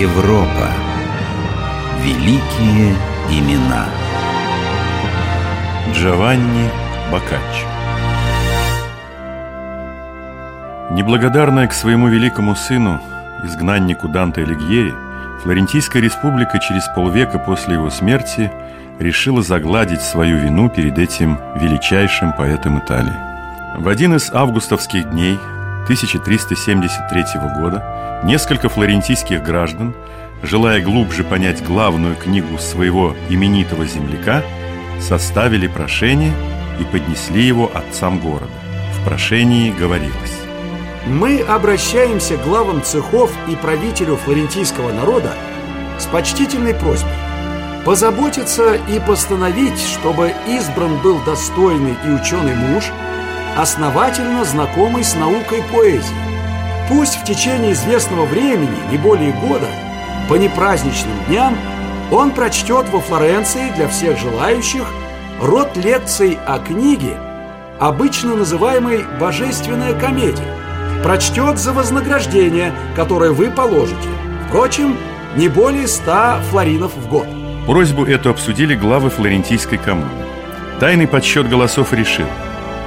Европа. Великие имена. Джованни Боккаччо Неблагодарная к своему великому сыну, изгнаннику Данте Алигьери, Флорентийская республика через полвека после его смерти решила загладить свою вину перед этим величайшим поэтом Италии. В один из августовских дней 1373 года несколько флорентийских граждан, желая глубже понять главную книгу своего именитого земляка, составили прошение и поднесли его отцам города. В прошении говорилось мы обращаемся к главам цехов и правителю флорентийского народа с почтительной просьбой позаботиться и постановить, чтобы избран был достойный и ученый муж, основательно знакомый с наукой поэзии. Пусть в течение известного времени, не более года, по непраздничным дням, он прочтет во Флоренции для всех желающих род лекций о книге, обычно называемой «Божественная комедия», прочтет за вознаграждение, которое вы положите. Впрочем, не более ста флоринов в год. Просьбу эту обсудили главы флорентийской коммуны. Тайный подсчет голосов решил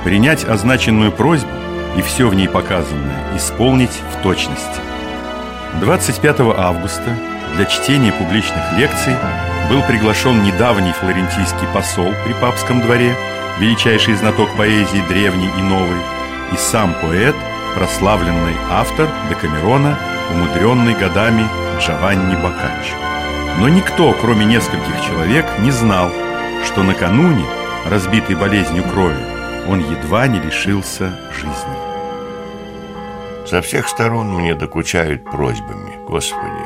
принять означенную просьбу и все в ней показанное исполнить в точности. 25 августа для чтения публичных лекций был приглашен недавний флорентийский посол при папском дворе, величайший знаток поэзии древней и новой, и сам поэт – прославленный автор Декамерона, умудренный годами Джованни Боккаччо. Но никто, кроме нескольких человек, не знал, что накануне, разбитый болезнью крови, он едва не лишился жизни. Со всех сторон мне докучают просьбами, Господи.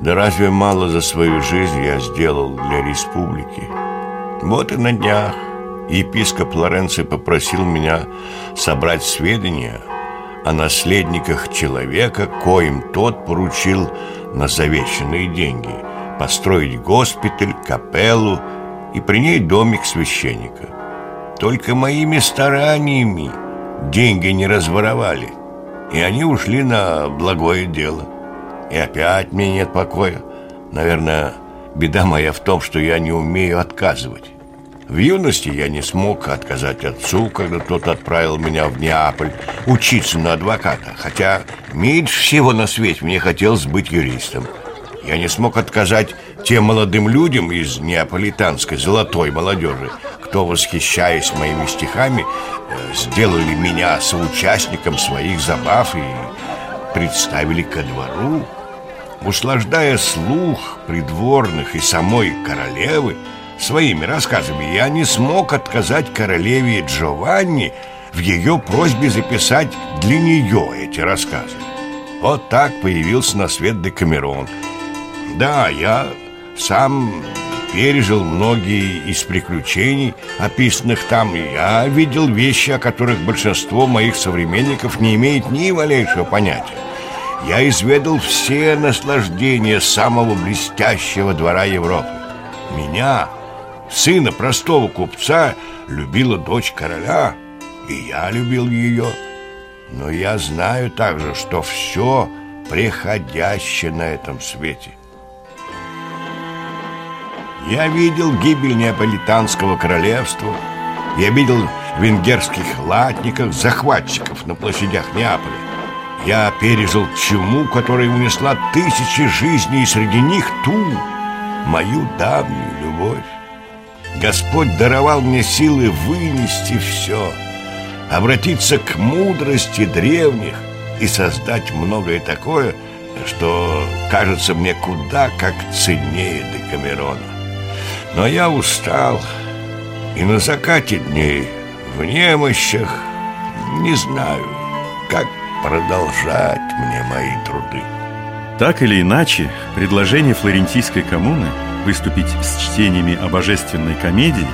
Да разве мало за свою жизнь я сделал для республики? Вот и на днях епископ Лоренци попросил меня собрать сведения о наследниках человека, коим тот поручил на завещанные деньги построить госпиталь, капеллу и при ней домик священника. Только моими стараниями деньги не разворовали, и они ушли на благое дело. И опять мне нет покоя. Наверное, беда моя в том, что я не умею отказывать. В юности я не смог отказать отцу, когда тот отправил меня в Неаполь учиться на адвоката, хотя меньше всего на свете мне хотелось быть юристом. Я не смог отказать тем молодым людям из неаполитанской золотой молодежи, кто, восхищаясь моими стихами, э, сделали меня соучастником своих забав и представили ко двору. Услаждая слух придворных и самой королевы, Своими рассказами я не смог отказать королеве Джованни в ее просьбе записать для нее эти рассказы. Вот так появился на свет Декамерон. Да, я сам пережил многие из приключений, описанных там, я видел вещи, о которых большинство моих современников не имеет ни малейшего понятия. Я изведал все наслаждения самого блестящего двора Европы. Меня Сына простого купца любила дочь короля, и я любил ее. Но я знаю также, что все приходящее на этом свете. Я видел гибель Неаполитанского королевства, я видел венгерских латников, захватчиков на площадях Неаполя. Я пережил чуму, которая унесла тысячи жизней, и среди них ту, мою давнюю любовь. Господь даровал мне силы вынести все, обратиться к мудрости древних и создать многое такое, что кажется мне куда как ценнее Декамерона. Но я устал, и на закате дней в немощах не знаю, как продолжать мне мои труды. Так или иначе, предложение флорентийской коммуны – выступить с чтениями о божественной комедии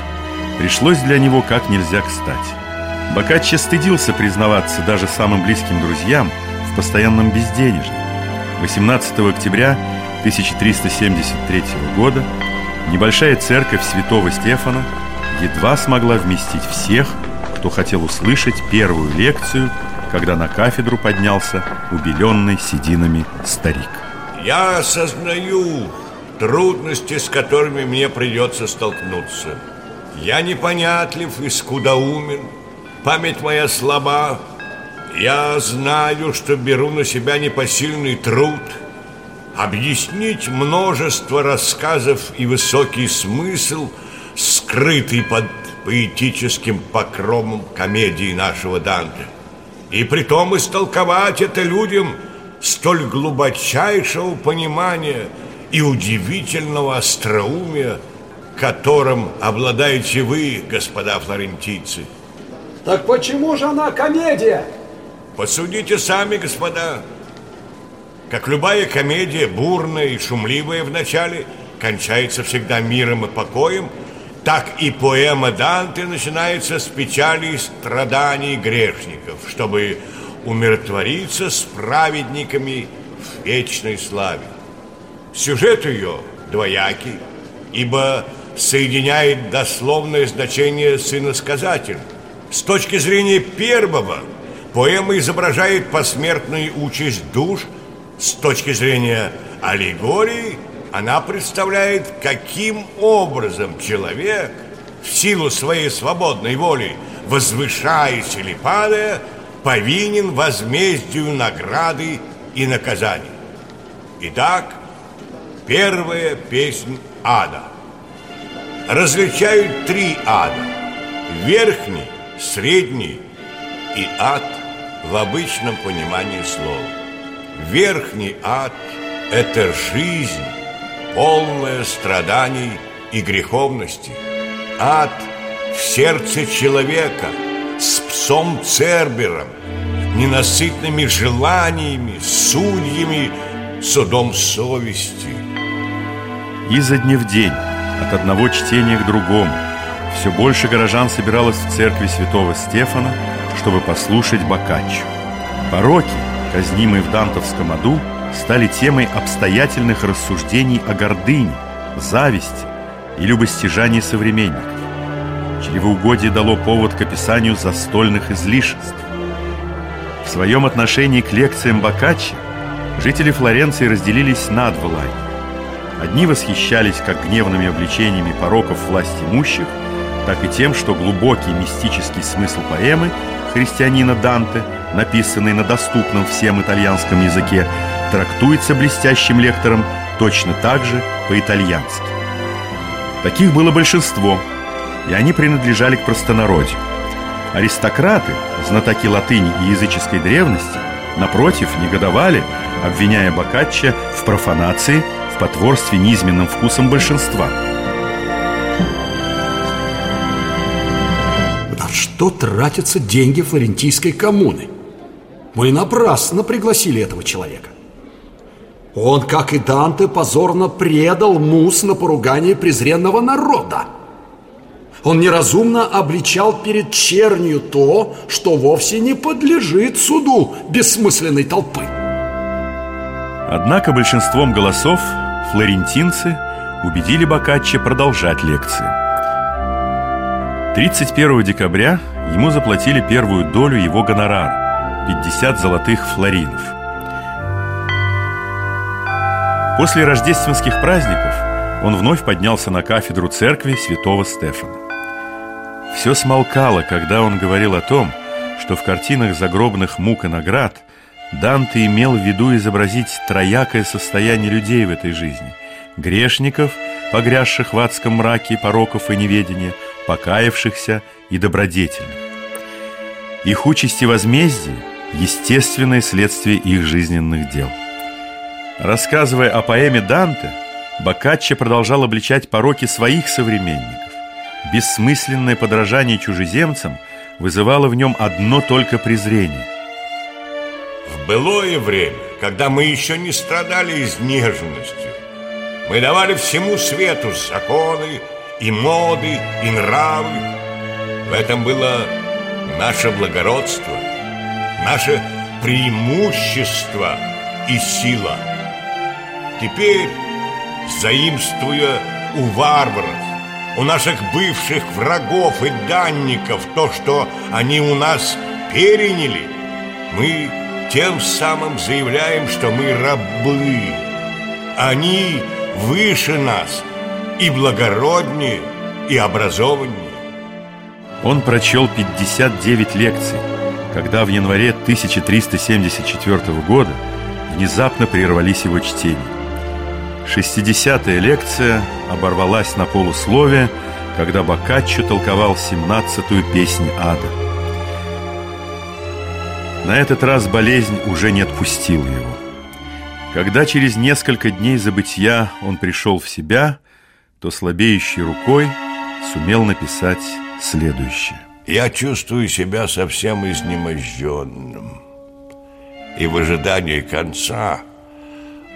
пришлось для него как нельзя кстати. Боккаччо стыдился признаваться даже самым близким друзьям в постоянном безденежье. 18 октября 1373 года небольшая церковь святого Стефана едва смогла вместить всех, кто хотел услышать первую лекцию, когда на кафедру поднялся убеленный сединами старик. Я осознаю трудности, с которыми мне придется столкнуться. Я непонятлив и скудоумен, память моя слаба. Я знаю, что беру на себя непосильный труд объяснить множество рассказов и высокий смысл, скрытый под поэтическим покромом комедии нашего Данте. И притом истолковать это людям столь глубочайшего понимания – и удивительного остроумия, которым обладаете вы, господа флорентийцы. Так почему же она комедия? Посудите сами, господа. Как любая комедия, бурная и шумливая в начале, кончается всегда миром и покоем, так и поэма Данте начинается с печали и страданий грешников, чтобы умиротвориться с праведниками в вечной славе. Сюжет ее двоякий, ибо соединяет дословное значение с иносказателем. С точки зрения первого, поэма изображает посмертную участь душ, с точки зрения аллегории, она представляет, каким образом человек в силу своей свободной воли, возвышаясь или падая, повинен возмездию награды и наказаний. Итак, Первая песнь ада. Различают три ада. Верхний, средний и ад в обычном понимании слова. Верхний ад – это жизнь, полная страданий и греховности. Ад в сердце человека с псом Цербером, ненасытными желаниями, судьями, судом совести – изо дня в день, от одного чтения к другому, все больше горожан собиралось в церкви святого Стефана, чтобы послушать Боккаччо. Пороки, казнимые в дантовском аду, стали темой обстоятельных рассуждений о гордыне, зависти и любостяжании современников. Чревоугодие дало повод к описанию застольных излишеств. В своем отношении к лекциям Боккаччо жители Флоренции разделились на два лагеря. Одни восхищались как гневными обличениями пороков власть имущих, так и тем, что глубокий мистический смысл поэмы христианина Данте, написанный на доступном всем итальянском языке, трактуется блестящим лектором точно так же по-итальянски. Таких было большинство, и они принадлежали к простонародью. Аристократы, знатоки латыни и языческой древности, напротив, негодовали, обвиняя Боккаччо в профанации – в потворстве низменным вкусом большинства. На что тратятся деньги флорентийской коммуны? Мы напрасно пригласили этого человека. Он, как и Данте, позорно предал мус на поругание презренного народа. Он неразумно обличал перед чернью то, что вовсе не подлежит суду бессмысленной толпы. Однако большинством голосов флорентинцы убедили Боккаччо продолжать лекции. 31 декабря ему заплатили первую долю его гонорара – 50 золотых флоринов. После рождественских праздников он вновь поднялся на кафедру церкви святого Стефана. Все смолкало, когда он говорил о том, что в картинах загробных мук и наград – Данте имел в виду изобразить троякое состояние людей в этой жизни – грешников, погрязших в адском мраке пороков и неведения, покаявшихся и добродетельных. Их участь и возмездие – естественное следствие их жизненных дел. Рассказывая о поэме Данте, Боккаччо продолжал обличать пороки своих современников. Бессмысленное подражание чужеземцам вызывало в нем одно только презрение – в былое время, когда мы еще не страдали изнеженностью, мы давали всему свету законы и моды, и нравы. В этом было наше благородство, наше преимущество и сила. Теперь, заимствуя у варваров, у наших бывших врагов и данников то, что они у нас переняли, мы тем самым заявляем, что мы рабы, Они выше нас и благороднее, и образованнее. Он прочел 59 лекций, когда в январе 1374 года внезапно прервались его чтения. 60-я лекция оборвалась на полусловие, когда Боккаччо толковал 17-ю песнь ада. На этот раз болезнь уже не отпустила его. Когда через несколько дней забытия он пришел в себя, то слабеющей рукой сумел написать следующее. Я чувствую себя совсем изнеможденным и в ожидании конца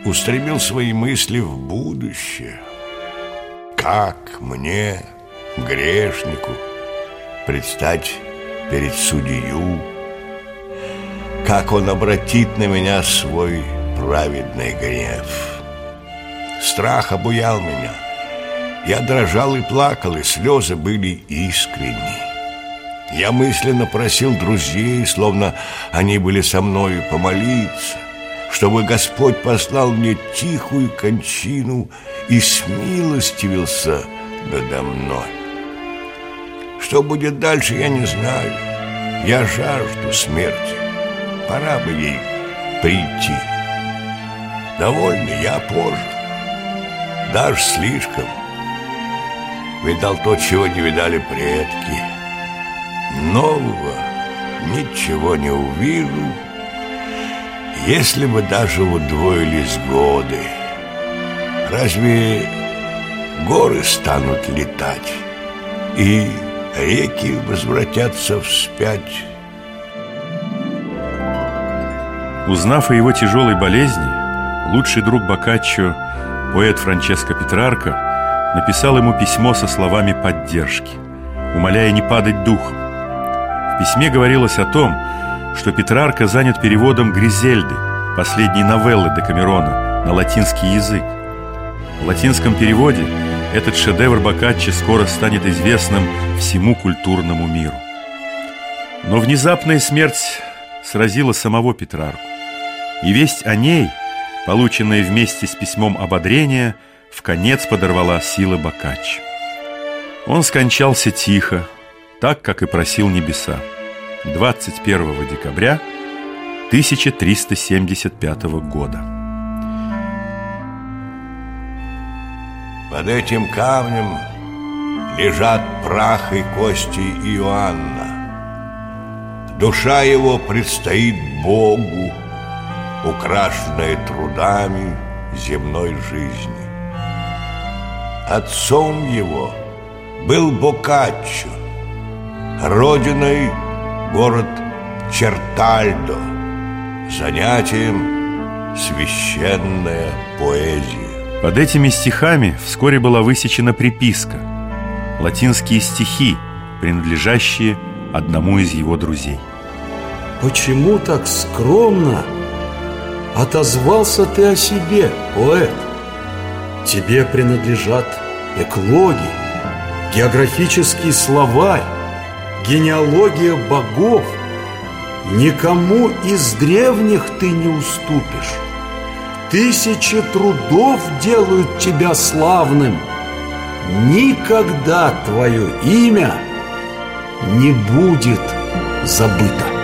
устремил свои мысли в будущее. Как мне, грешнику, предстать перед судью? Как он обратит на меня свой праведный гнев? Страх обуял меня. Я дрожал и плакал, и слезы были искренни. Я мысленно просил друзей, словно они были со мною, помолиться, чтобы Господь послал мне тихую кончину и смилостивился надо мной. Что будет дальше, я не знаю. Я жажду смерти. Пора бы ей прийти. Довольно я позже. Даже слишком. Видал то, чего не видали предки. Нового ничего не увижу, если бы даже удвоились годы. Разве горы станут летать и реки возвратятся вспять? Узнав о его тяжелой болезни, лучший друг Боккаччо, поэт Франческо Петрарко, написал ему письмо со словами поддержки, умоляя не падать духом. В письме говорилось о том, что Петрарка занят переводом «Гризельды», последней новеллы Декамерона, на латинский язык. В латинском переводе этот шедевр Боккаччи скоро станет известным всему культурному миру. Но внезапная смерть сразила самого Петрарку. И весть о ней, полученная вместе с письмом ободрения, в конец подорвала силы Боккаччо. Он скончался тихо, так, как и просил небеса, 21 декабря 1375 года. Под этим камнем лежат прах и кости Иоанна. Душа его предстоит Богу, украшенная трудами земной жизни. Отцом его был Боккаччо, родиной город Чертальдо, занятием священная поэзия. Под этими стихами вскоре была высечена приписка Латинские стихи, принадлежащие одному из его друзей Почему так скромно отозвался ты о себе, поэт? Тебе принадлежат эклоги, географический словарь, генеалогия богов. Никому из древних ты не уступишь. Тысячи трудов делают тебя славным. Никогда твое имя не будет забыто.